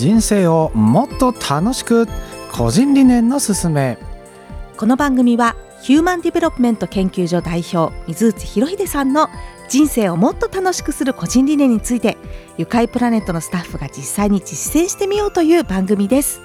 人生をもっと楽しく個人理念のすすめ。この番組はヒューマンディベロップメント研究所代表水内博秀さんの人生をもっと楽しくする個人理念について愉快プラネットのスタッフが実際に実践してみようという番組です。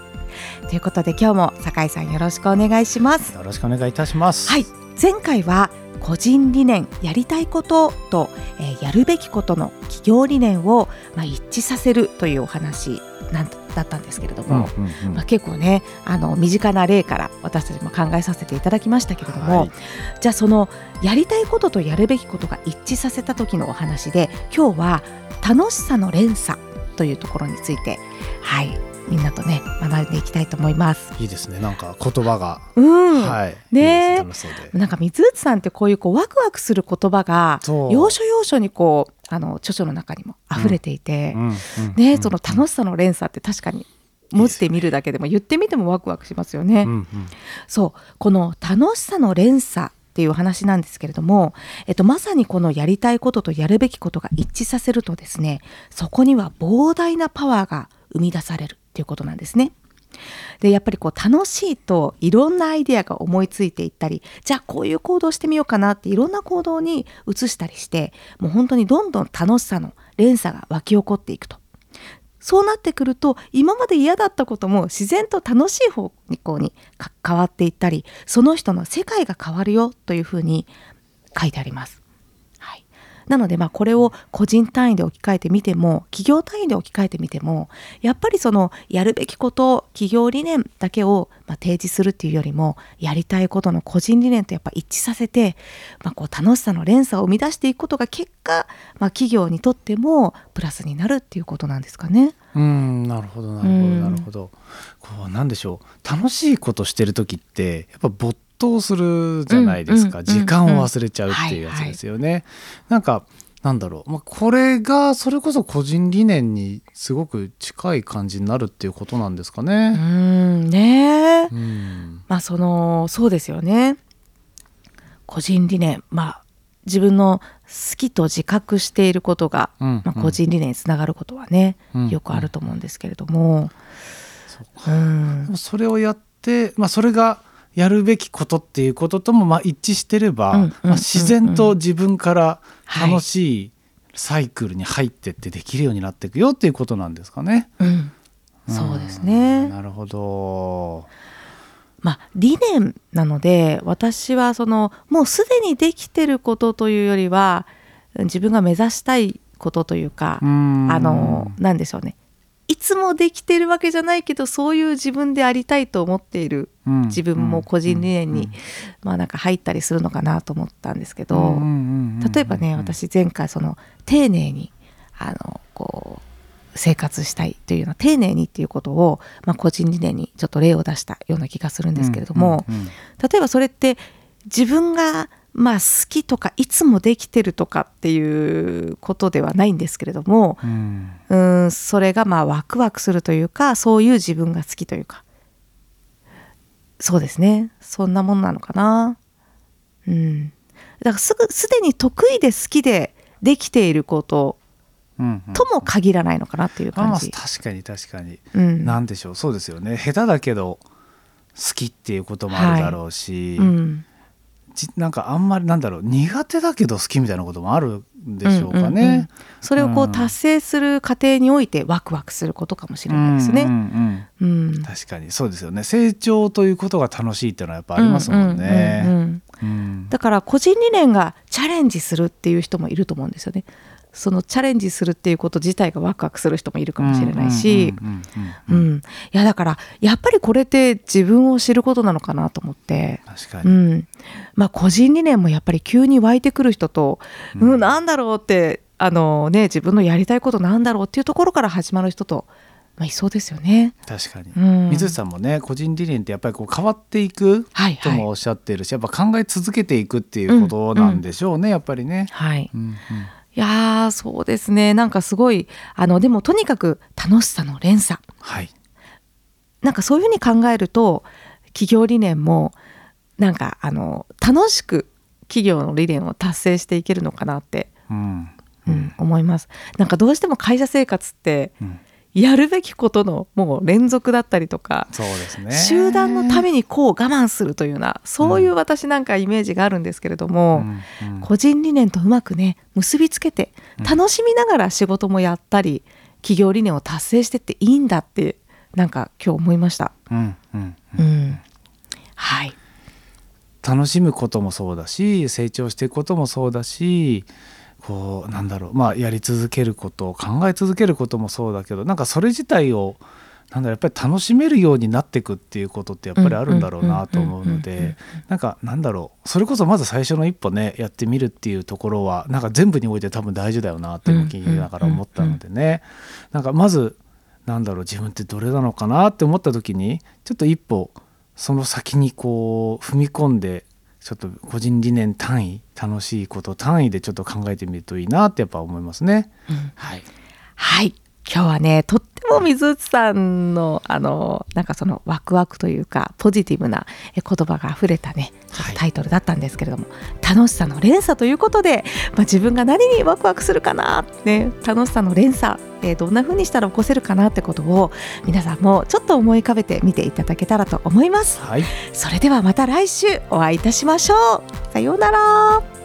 ということで今日も酒井さんよろしくお願いします。よろしくお願いいたします。はい。前回は個人理念やりたいことと、えー、やるべきことの企業理念を、まあ、一致させるというお話なんだったんですけれども、うんうんうん、まあ、結構ねあの身近な例から私たちも考えさせていただきましたけれども、はい、じゃあそのやりたいこととやるべきことが一致させた時のお話で今日は楽しさの連鎖というところについてはいみんなとね学んでいきたいと思います。いいですね。なんか言葉が。うん。はい。ね。なんか水内さんってこういうこうワクワクする言葉が要所要所にこうあの著書の中にも溢れていて、うん。ねその楽しさの連鎖って確かに文字で見るだけでも言ってみてもワクワクしますよね。うんうん、そう。この楽しさの連鎖っていう話なんですけれども、えっと、まさにこのやりたいこととやるべきことが一致させるとですねそこには膨大なパワーが生み出されるっていうことなんですね。でやっぱりこう楽しいといろんなアイデアが思いついていったりじゃあこういう行動してみようかなっていろんな行動に移したりしてもう本当にどんどん楽しさの連鎖が湧き起こっていくと。そうなってくると今まで嫌だったことも自然と楽しい方向に変わっていったりその人の世界が変わるよというふうに書いてあります。なのでまあこれを個人単位で置き換えてみても企業単位で置き換えてみてもやっぱりそのやるべきこと企業理念だけをま提示するっていうよりもやりたいことの個人理念とやっぱ一致させて、まあ、こう楽しさの連鎖を生み出していくことが結果、まあ、企業にとってもプラスになるっていうことなんですかね。うんなるほどなるほどなるほど。こうなんでしょう楽しいことしてる時ってやっぱ没頭するじゃないですか、時間を忘れちゃうっていうやつですよね。はいはい、なんかなんだろう、まあ、これがそれこそ個人理念にすごく近い感じになるっていうことなんですかね。うんね。うん。まあそのそうですよね。個人理念。まあ自分の好きと自覚していることが、うん、まあ、個人理念につながることはね、うん、よくあると思うんですけれども、うん、それをやって、まあ、それがやるべきことっていうことともまあ一致してれば、まあ、自然と自分から楽しいサイクルに入ってってできるようになっていくよっていうことなんですかね。うん、そうですね。なるほど。まあ、理念なので私はそのもうすでにできてることというよりは自分が目指したいことというかあの何でしょうねいつもできてるわけじゃないけどそういう自分でありたいと思っている自分も個人理念にまあなんか入ったりするのかなと思ったんですけど例えばね私前回その丁寧にあのこう生活したいというのは丁寧にっていうことを、まあ、個人理念にちょっと例を出したような気がするんですけれども例えばそれって自分がまあ好きとかいつもできてるとかっていうことではないんですけれども、うん、うんそれがまあワクワクするというかそういう自分が好きというか。そうですね。そんなもんなのかな。うん、だからすぐすでに得意で好きでできていることとも限らないのかなっていう感じ。うんうん、確かに確かに、うん、なんでしょう。そうですよね。下手だけど好きっていうこともあるだろうし、はい。うんなんかあんまりなんだろう苦手だけど好きみたいなこともあるんでしょうかね。うんうんうん、それをこう達成する過程においてワクワクすることかもしれないですね。うんうんうん、確かにそうですよね成長ということが楽しいっていうのはやっぱありますもんね。だから個人理念がチャレンジするっていう人もいると思うんですよね。そのチャレンジするっていうこと自体がワクワクする人もいるかもしれないし。いやだからやっぱりこれって自分を知ることなのかなと思って。うん、まあ個人理念もやっぱり急に湧いてくる人と、うん、うん、なんだろうってあのね自分のやりたいことなんだろうっていうところから始まる人とまあ、いそうですよね。確かに、うん、水さんもね個人理念ってやっぱりこう変わっていくともおっしゃってるし、はいはい、やっぱ考え続けていくっていうことなんでしょうね、うんうん、やっぱりね。はい、うんうんいやそうですね。なんかすごいあのでもとにかく楽しさの連鎖、はい、なんかそういうふうに考えると企業理念もなんかあの楽しく企業の理念を達成していけるのかなって、うん、うん、思います。なんかどうしても会社生活って、うんやるべきことのもう連続だったりとかそうですね。集団のためにこう我慢するというようなそういう私なんかイメージがあるんですけれども、うんうん、個人理念とうまくね結びつけて楽しみながら仕事もやったり、企業理念を達成してっていいんだってなんか今日思いました。うんうん。うん、はい。楽しむこともそうだし成長していくこともそうだしこうなんだろうまあやり続けること考え続けることもそうだけどなんかそれ自体をなんだやっぱり楽しめるようになっていくっていうことってやっぱりあるんだろうなと思うのでなんかなんだろうそれこそまず最初の一歩ねやってみるっていうところはなんか全部において多分大事だよなって聞きながら思ったのでねなんかまずなんだろう自分ってどれなのかなって思った時にちょっと一歩その先にこう踏み込んでちょっと個人理念単位楽しいこと単位でちょっと考えてみるといいなってやっぱ思いますね。うん、はい、はい。今日はねとっても水内さんのあのなんかそのワクワクというかポジティブな言葉があふれたねタイトルだったんですけれども、はい、楽しさの連鎖ということで、まあ、自分が何にワクワクするかな、ね、楽しさの連鎖、えー、どんな風にしたら起こせるかなってことを皆さんもちょっと思い浮かべてみていただけたらと思います、はい、それではまた来週お会いいたしましょう。さようなら